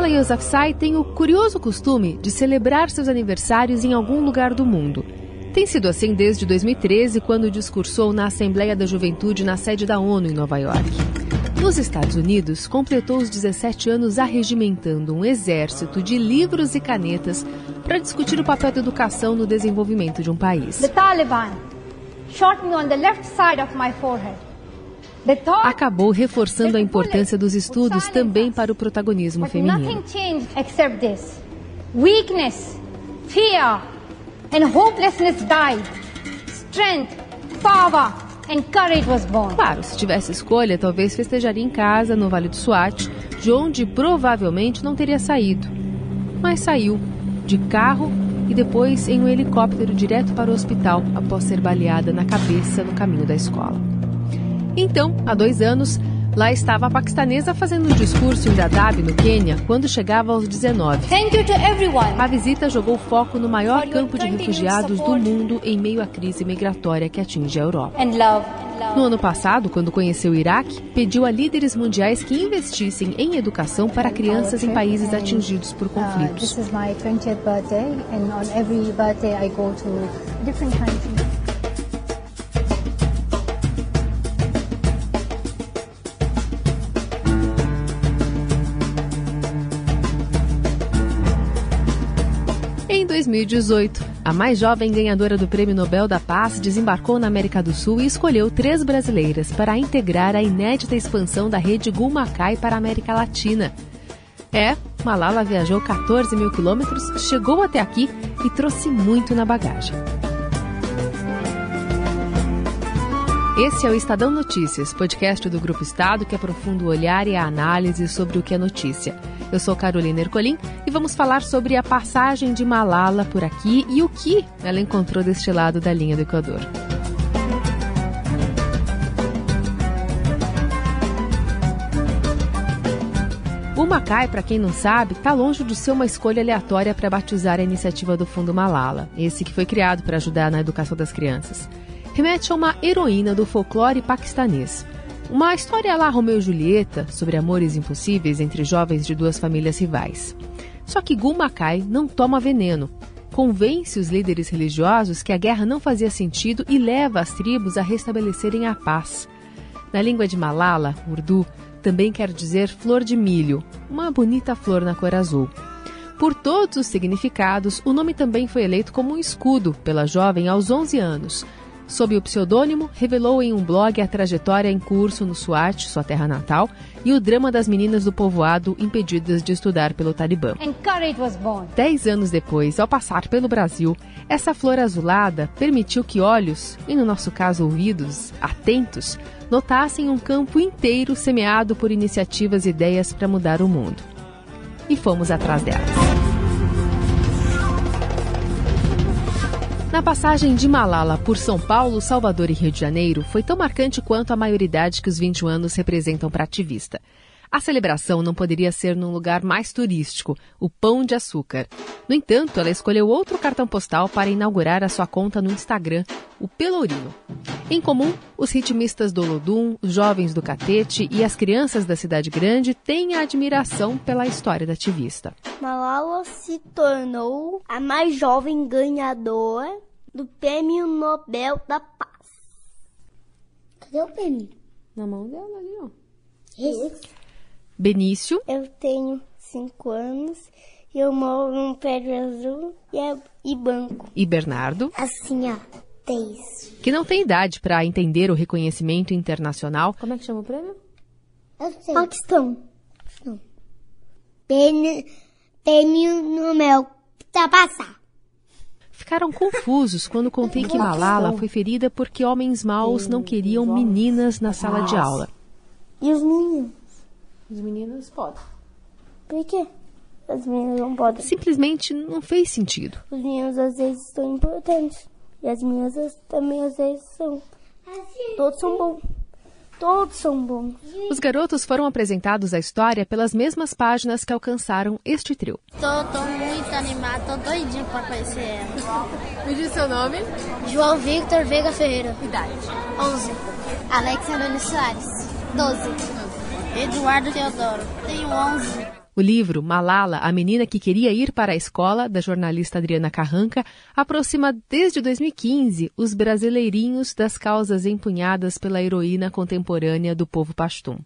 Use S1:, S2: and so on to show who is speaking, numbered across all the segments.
S1: Malala Yousafzai tem o curioso costume de celebrar seus aniversários em algum lugar do mundo. Tem sido assim desde 2013, quando discursou na Assembleia da Juventude na sede da ONU em Nova York. Nos Estados Unidos, completou os 17 anos arregimentando um exército de livros e canetas para discutir o papel da educação no desenvolvimento de um país.
S2: The Taliban shot me on the left side of my forehead.
S1: Acabou reforçando a importância dos estudos também para o protagonismo feminino.
S2: Weakness, fear, and hopelessness died. Strength, power, and courage was born.
S1: Claro, se tivesse escolha, talvez festejaria em casa, no Vale do Swat, de onde provavelmente não teria saído. Mas saiu, de carro e depois em um helicóptero direto para o hospital após ser baleada na cabeça no caminho da escola. Então, há dois anos, lá estava a paquistanesa fazendo um discurso em Dadaab, no Quênia, quando chegava aos 19.
S2: Thank you to everyone.
S1: A visita jogou foco no maior campo de refugiados do mundo em meio à crise migratória que atinge a Europa.
S2: And love.
S1: No ano passado, quando conheceu o Iraque, pediu a líderes mundiais que investissem em educação para crianças em países atingidos por
S3: Uh,
S1: conflitos. 2018, a mais jovem ganhadora do Prêmio Nobel da Paz desembarcou na América do Sul e escolheu três brasileiras para integrar a inédita expansão da rede Gulmacai para a América Latina. É, Malala viajou 14 mil quilômetros, chegou até aqui e trouxe muito na bagagem. Esse é o Estadão Notícias, podcast do Grupo Estado que aprofunda o olhar e a análise sobre o que é notícia. Eu sou Carolina Ercolim e vamos falar sobre a passagem de Malala por aqui e o que ela encontrou deste lado da linha do Equador. O Macai, para quem não sabe, está longe de ser uma escolha aleatória para batizar a iniciativa do Fundo Malala, esse que foi criado para ajudar na educação das crianças. Remete a uma heroína do folclore paquistanês. Uma história lá Romeu e Julieta, sobre amores impossíveis entre jovens de duas famílias rivais. Só que Gul Macai não toma veneno. Convence os líderes religiosos que a guerra não fazia sentido e leva as tribos a restabelecerem a paz. Na língua de Malala, Urdu, também quer dizer flor de milho, uma bonita flor na cor azul. Por todos os significados, o nome também foi eleito como um escudo pela jovem aos 11 anos. Sob o pseudônimo, revelou em um blog a trajetória em curso no Swat, sua terra natal, e o drama das meninas do povoado impedidas de estudar pelo Talibã. Dez anos depois, ao passar pelo Brasil, essa flor azulada permitiu que olhos, e no nosso caso ouvidos, atentos, notassem um campo inteiro semeado por iniciativas e ideias para mudar o mundo. E fomos atrás delas. Na passagem de Malala por São Paulo, Salvador e Rio de Janeiro, foi tão marcante quanto a maioridade que os 21 anos representam para ativista. A celebração não poderia ser num lugar mais turístico, o Pão de Açúcar. No entanto, ela escolheu outro cartão postal para inaugurar a sua conta no Instagram, o Pelourinho. Em comum, os ritmistas do Olodum, os jovens do Catete e as crianças da cidade grande têm a admiração pela história da ativista.
S4: Malala se tornou a mais jovem ganhadora do Prêmio Nobel da Paz. Cadê o prêmio?
S1: Na mão dela ali, ó.
S4: Esse.
S1: Benício,
S4: Eu tenho cinco anos e eu moro num prédio azul e, é, e banco.
S1: e Bernardo,
S4: Assim, ó. Três.
S1: que não tem idade para entender o reconhecimento internacional. Como é que chama o prêmio?
S4: Eu sei. Paquistão. Prêmio, prêmio Nobel da Paz.
S1: Ficaram confusos quando contei que Malala foi ferida porque homens maus não queriam meninas na sala de aula.
S4: E os meninos?
S1: Os meninos podem.
S4: Por quê? As meninas não podem.
S1: Simplesmente não fez sentido.
S4: Os meninos às vezes são importantes. E as meninas também às vezes são. Todos são bons. Todos são bons.
S1: Os garotos foram apresentados à história pelas mesmas páginas que alcançaram este trio.
S4: Tô, tô muito animado, tô doidinho pra conhecer ela.
S1: Me diz seu nome?
S4: João Victor Veiga Ferreira.
S1: Idade?
S4: 11. Alexa Nunes Soares. 12. Eduardo Teodoro. Tenho 11.
S1: O livro Malala, a menina que queria ir para a escola, da jornalista Adriana Carranca, aproxima desde 2015 os brasileirinhos das causas empunhadas pela heroína contemporânea do povo pastum.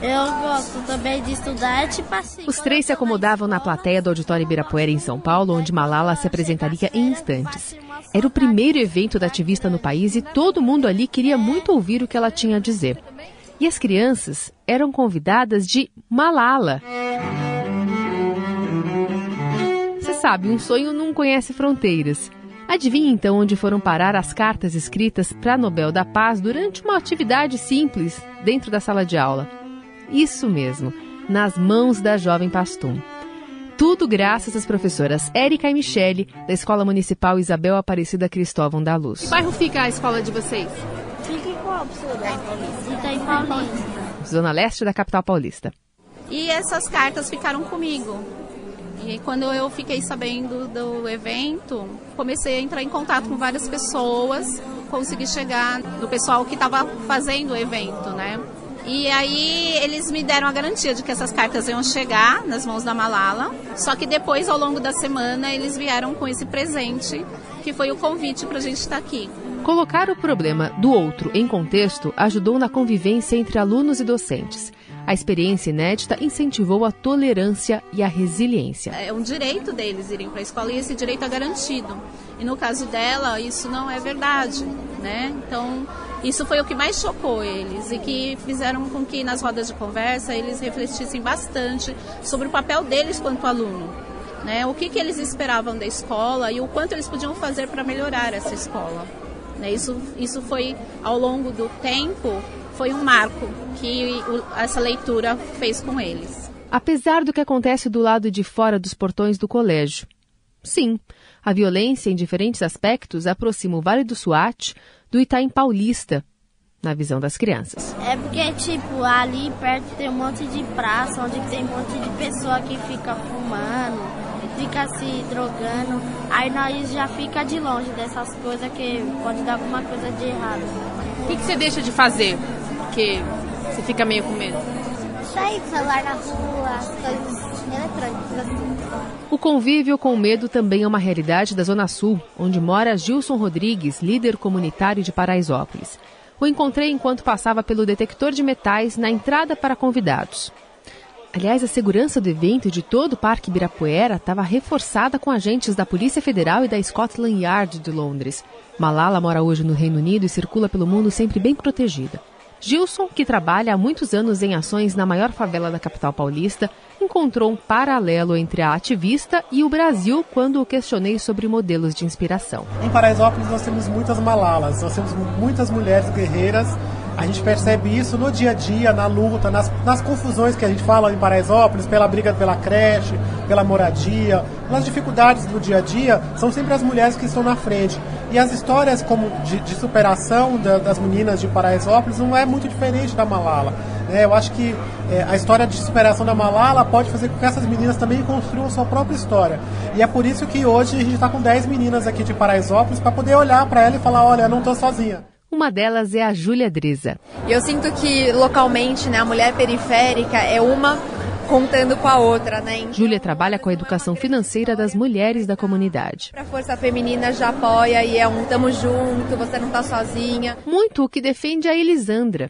S4: Eu gosto também de estudar, tipo assim.
S1: Os três se acomodavam na plateia do Auditório Ibirapuera, em São Paulo, onde Malala se apresentaria em instantes. Era o primeiro evento da ativista no país e todo mundo ali queria muito ouvir o que ela tinha a dizer. E as crianças eram convidadas de Malala. Você sabe, um sonho não conhece fronteiras. Adivinhe então onde foram parar as cartas escritas para Nobel da Paz durante uma atividade simples dentro da sala de aula. Isso mesmo, nas mãos da jovem Pastum. Tudo graças às professoras Érica e Michele, da Escola Municipal Isabel Aparecida Cristóvão da Luz.
S5: Que bairro fica a escola de vocês?
S4: Fica em qual, Itaim Paulista.
S1: Zona Leste da capital paulista.
S5: E essas cartas ficaram comigo. E quando eu fiquei sabendo do evento, comecei a entrar em contato com várias pessoas, consegui chegar no pessoal que estava fazendo o evento, né? E aí eles me deram a garantia de que essas cartas iam chegar nas mãos da Malala. Só que depois, ao longo da semana, eles vieram com esse presente, que foi o convite para a gente estar aqui.
S1: Colocar o problema do outro em contexto ajudou na convivência entre alunos e docentes. A experiência inédita incentivou a tolerância e a resiliência.
S5: É um direito deles irem para a escola e esse direito é garantido. E no caso dela, isso não é verdade, né? Então, isso foi o que mais chocou eles e que fizeram com que nas rodas de conversa eles refletissem bastante sobre o papel deles quanto aluno. Né? O que, que eles esperavam da escola e o quanto eles podiam fazer para melhorar essa escola. Né? Isso, isso foi, ao longo do tempo, foi um marco que o, essa leitura fez com eles.
S1: Apesar do que acontece do lado de fora dos portões do colégio. Sim, a violência em diferentes aspectos aproxima o Vale do Suate do Itaim Paulista, na visão das crianças.
S4: É porque, tipo, ali perto tem um monte de praça, onde tem um monte de pessoa que fica fumando, fica se drogando. Aí nós já fica de longe dessas coisas que pode dar alguma coisa de errado.
S5: O que, que você deixa de fazer? Porque você fica meio com medo.
S4: Sair com celular na rua, as coisas eletrônicas assim.
S1: O convívio com o medo também é uma realidade da Zona Sul, onde mora Gilson Rodrigues, líder comunitário de Paraisópolis. O encontrei enquanto passava pelo detector de metais na entrada para convidados. Aliás, a segurança do evento e de todo o Parque Ibirapuera estava reforçada com agentes da Polícia Federal e da Scotland Yard de Londres. Malala mora hoje no Reino Unido e circula pelo mundo sempre bem protegida. Gilson, que trabalha há muitos anos em ações na maior favela da capital paulista, encontrou um paralelo entre a ativista e o Brasil quando o questionei sobre modelos de inspiração.
S6: Em Paraisópolis nós temos muitas malalas, nós temos muitas mulheres guerreiras. A gente percebe isso no dia a dia, na luta, nas, nas confusões que a gente fala em Paraisópolis, pela briga pela creche, pela moradia, nas dificuldades do dia a dia, são sempre as mulheres que estão na frente. E as histórias como de, de superação da, das meninas de Paraisópolis não é muito diferente da Malala. Né? Eu acho que é, a história de superação da Malala pode fazer com que essas meninas também construam sua própria história. E é por isso que hoje a gente está com 10 meninas aqui de Paraisópolis para poder olhar para ela e falar: olha, eu não estou sozinha.
S1: Uma delas é a Júlia Driza.
S7: Eu sinto que localmente né, a mulher periférica é uma contando com a outra, né?
S1: Júlia trabalha com a educação financeira das mulheres da comunidade.
S7: A Força Feminina já apoia e é um tamo junto, você não tá sozinha.
S1: Muito o que defende a Elisandra.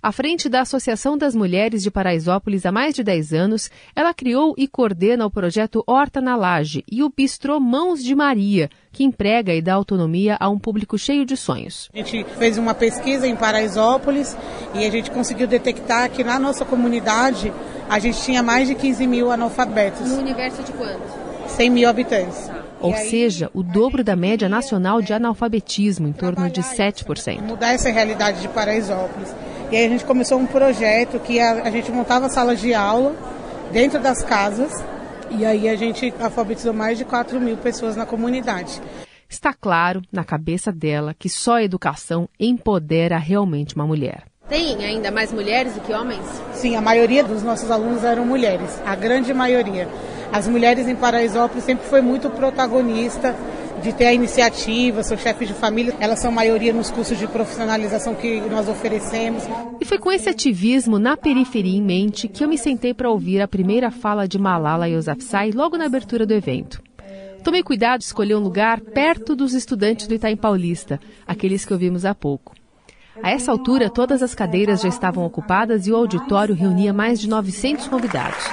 S1: À frente da Associação das Mulheres de Paraisópolis há mais de 10 anos, ela criou e coordena o projeto Horta na Laje e o Bistrô Mãos de Maria, que emprega e dá autonomia a um público cheio de sonhos.
S8: A gente fez uma pesquisa em Paraisópolis e a gente conseguiu detectar que na nossa comunidade a gente tinha mais de 15 mil analfabetos.
S5: No universo de quantos?
S8: 100 mil habitantes.
S1: Ou seja, o dobro da média nacional de analfabetismo, em torno de 7%.
S8: Mudar essa realidade de Paraisópolis. E aí a gente começou um projeto que a, a gente montava salas de aula dentro das casas E aí a gente alfabetizou mais de 4 mil pessoas na comunidade.
S1: Está claro na cabeça dela que só a educação empodera realmente uma mulher.
S9: Tem ainda mais mulheres do que homens?
S8: Sim, a maioria dos nossos alunos eram mulheres, a grande maioria. As mulheres em Paraisópolis sempre foi muito protagonista de ter a iniciativa, sou chefe de família, elas são maioria nos cursos de profissionalização que nós oferecemos.
S1: E foi com esse ativismo na periferia em mente que eu me sentei para ouvir a primeira fala de Malala Yousafzai logo na abertura do evento. Tomei cuidado de escolher um lugar perto dos estudantes do Itaim Paulista, aqueles que ouvimos há pouco. A essa altura, todas as cadeiras já estavam ocupadas e o auditório reunia mais de 900 convidados.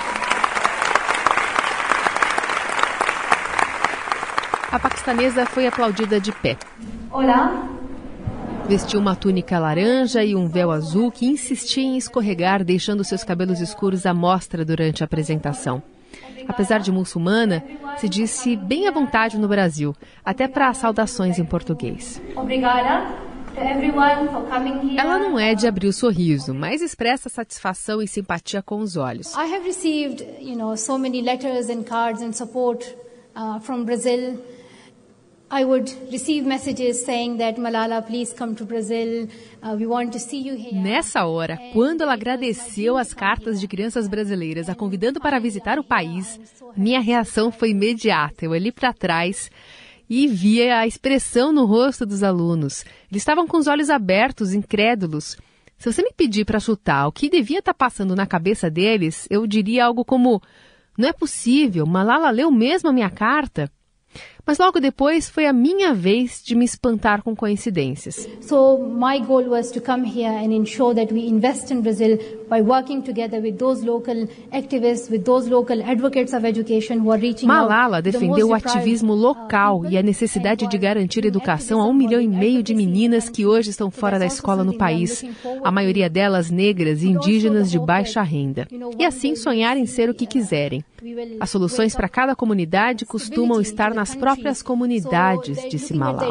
S1: A paquistanesa foi aplaudida de pé.
S10: Olá.
S1: Vestiu uma túnica laranja e um véu azul que insistia em escorregar, deixando seus cabelos escuros à mostra durante a apresentação. Apesar de muçulmana, se disse bem à vontade no Brasil, até para saudações em português.
S10: Obrigada.
S1: Ela não é de abrir o sorriso, mas expressa satisfação e simpatia com os olhos.
S3: I have received, you know, so many letters and cards and support uh, from Brazil. I would receive messages saying that Malala, please come to Brazil. Uh, we want to see you here.
S1: Nessa hora, quando ela agradeceu as cartas de crianças brasileiras a convidando para visitar o país, minha reação foi imediata. Eu olhei para trás e via a expressão no rosto dos alunos. Eles estavam com os olhos abertos, incrédulos. Se você me pedir para chutar o que devia estar passando na cabeça deles, eu diria algo como: Não é possível, Malala leu mesmo a minha carta? Mas logo depois foi a minha vez de me espantar com coincidências.
S3: So my goal was to come here and ensure that we invest in Brazil by working together with those local activists, with those local advocates of education who are reaching
S1: Malala defendeu o ativismo
S3: uh,
S1: local e a necessidade de garantir educação a um milhão e meio de meninas que hoje estão fora da escola no país, a maioria delas negras e indígenas de baixa renda. E assim sonhar em ser o que quiserem. As soluções para cada comunidade costumam estar nas próprias comunidades, disse Malala.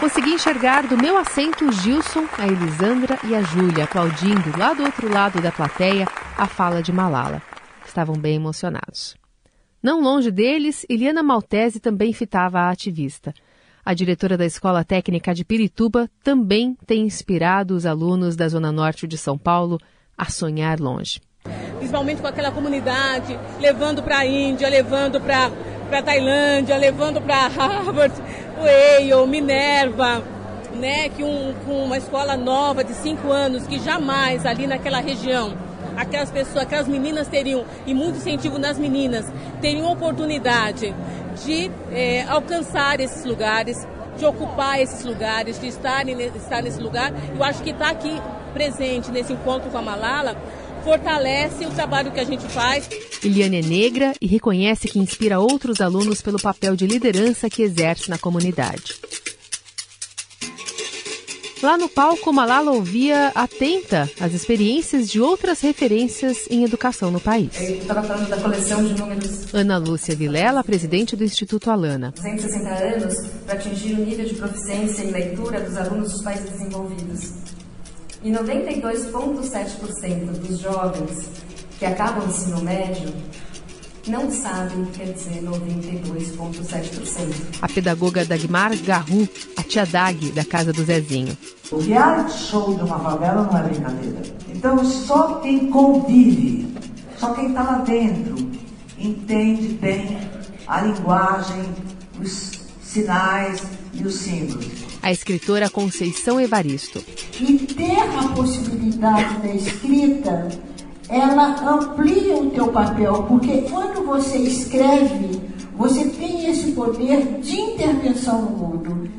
S1: Consegui enxergar do meu assento o Gilson, a Elisandra e a Júlia aplaudindo lá do outro lado da plateia a fala de Malala. Estavam bem emocionados. Não longe deles, Eliana Maltese também fitava a ativista. A diretora da Escola Técnica de Pirituba também tem inspirado os alunos da Zona Norte de São Paulo a sonhar longe.
S11: Principalmente com aquela comunidade, levando para a Índia, levando para a Tailândia, levando para Harvard, o Yale, Minerva, né, que um, com uma escola nova de cinco anos, que jamais ali naquela região aquelas pessoas, aquelas meninas teriam, e muito incentivo nas meninas, teriam oportunidade de é, alcançar esses lugares, de ocupar esses lugares, de estar, estar nesse lugar. Eu acho que estar aqui presente nesse encontro com a Malala fortalece o trabalho que a gente faz.
S1: Eliane é negra e reconhece que inspira outros alunos pelo papel de liderança que exerce na comunidade. Lá no palco, Malala ouvia atenta as experiências de outras referências em educação no país.
S12: Eu estava falando da coleção de números.
S1: Ana Lúcia Vilela, presidente do Instituto Alana.
S12: 160 anos para atingir o nível de proficiência em leitura dos alunos dos países desenvolvidos. E 92,7% dos jovens que acabam o ensino médio não sabem, quer dizer 92,7%.
S1: A pedagoga Dagmar Garru, a tia Dag da casa do Zezinho.
S13: O reality show de uma favela não é brincadeira. Então só quem convive, só quem está lá dentro, entende bem a linguagem, os sinais e os símbolos.
S1: A escritora Conceição Evaristo.
S14: E ter a possibilidade da escrita ela amplia o teu papel, porque quando você escreve, você tem esse poder de intervenção no mundo.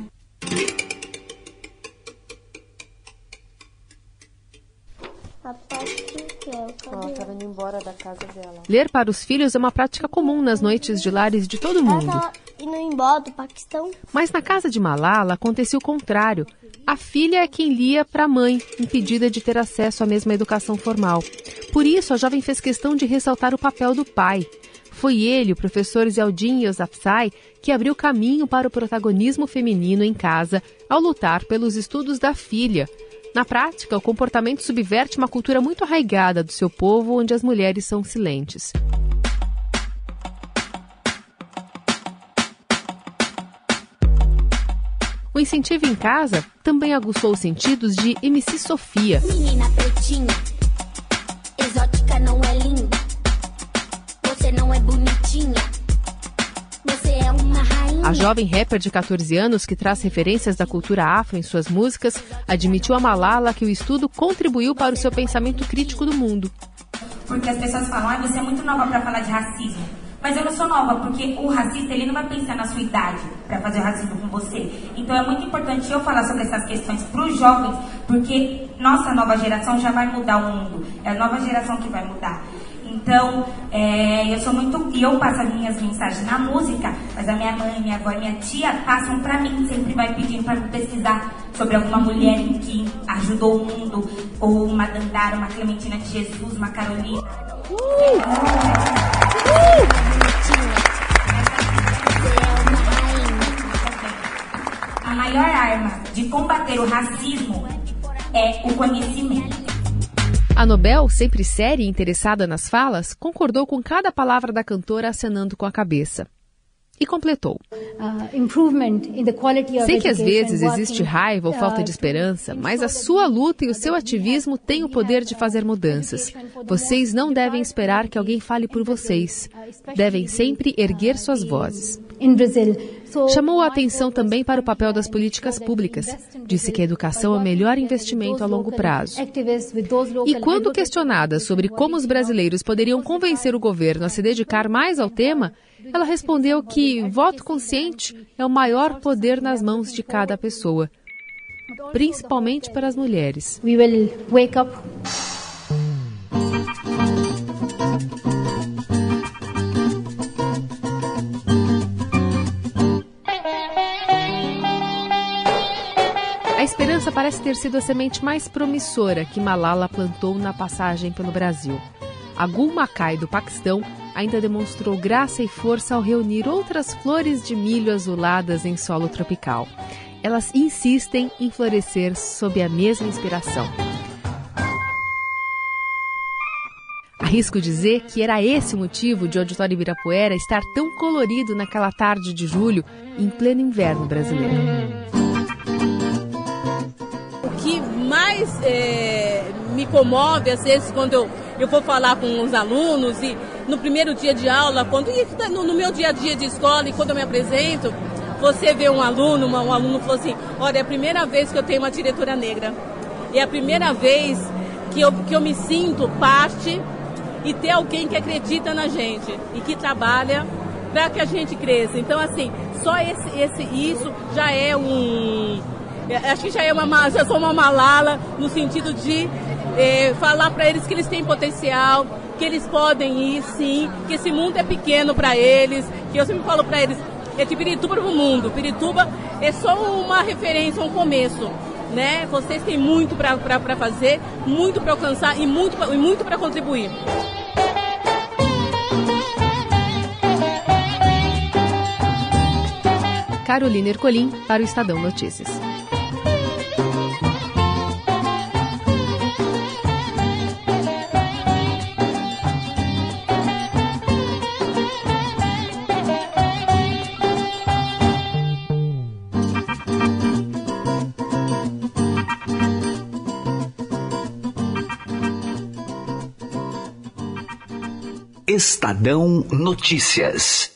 S1: Ler para os filhos é uma prática comum nas noites de lares de todo mundo.
S4: indo embora do Paquistão.
S1: Mas na casa de Malala aconteceu o contrário. A filha é quem lia para a mãe, impedida de ter acesso à mesma educação formal. Por isso, a jovem fez questão de ressaltar o papel do pai. Foi ele, o professor Zeldin Yousafzai, que abriu caminho para o protagonismo feminino em casa ao lutar pelos estudos da filha. Na prática, o comportamento subverte uma cultura muito arraigada do seu povo, onde as mulheres são silentes. O incentivo em casa também aguçou os sentidos de MC Sofia.
S15: Menina pretinha, exótica não é linda. Você não é bonitinha.
S1: A jovem rapper de 14 anos, que traz referências da cultura afro em suas músicas, admitiu a Malala que o estudo contribuiu para o seu pensamento crítico do mundo.
S16: Porque as pessoas falam, ah, você é muito nova para falar de racismo. Mas eu não sou nova, porque o racista ele não vai pensar na sua idade para fazer o racismo com você. Então é muito importante eu falar sobre essas questões para os jovens, porque nossa nova geração já vai mudar o mundo. É a nova geração que vai mudar. Então, é, eu sou muito. E eu passo as minhas mensagens na música, mas a minha mãe, minha avó e minha tia passam para mim, sempre vai pedindo para pesquisar sobre alguma mulher que ajudou o mundo, ou uma Dandara, uma Clementina de Jesus, uma Carolina. Uh! Uh! A maior arma de combater o racismo é o conhecimento.
S1: A Nobel, sempre séria e interessada nas falas, concordou com cada palavra da cantora acenando com a cabeça. E completou. Sei que às vezes existe raiva ou falta de esperança, mas a sua luta e o seu ativismo têm o poder de fazer mudanças. Vocês não devem esperar que alguém fale por vocês. Devem sempre erguer suas vozes. Chamou a atenção também para o papel das políticas públicas. Disse que a educação é o melhor investimento a longo prazo. E quando questionada sobre como os brasileiros poderiam convencer o governo a se dedicar mais ao tema, ela respondeu que voto consciente é o maior poder nas mãos de cada pessoa, principalmente para as mulheres. We will wake up. Parece ter sido a semente mais promissora que Malala plantou na passagem pelo Brasil. A Gul Makai do Paquistão ainda demonstrou graça e força ao reunir outras flores de milho azuladas em solo tropical. Elas insistem em florescer sob a mesma inspiração. Arrisco dizer que era esse o motivo de o Auditório Ibirapuera estar tão colorido naquela tarde de julho, em pleno inverno brasileiro.
S11: Mais é, me comove, às vezes, quando eu, eu vou falar com os alunos e no primeiro dia de aula, quando no, no meu dia a dia de escola e quando eu me apresento, você vê um aluno, uma, um aluno falou assim, olha, é a primeira vez que eu tenho uma diretora negra. E é a primeira vez que eu, que eu me sinto parte e ter alguém que acredita na gente e que trabalha para que a gente cresça. Então, assim, só esse, esse, isso já é um. Acho que já é uma, já sou uma malala no sentido de é, falar para eles que eles têm potencial, que eles podem ir sim, que esse mundo é pequeno para eles, que eu sempre falo para eles, é de Pirituba para o mundo. Pirituba é só uma referência, um começo. Né? Vocês têm muito para fazer, muito para alcançar e muito, e muito para contribuir.
S1: Carolina Ercolim para o Estadão Notícias.
S17: Estadão Notícias.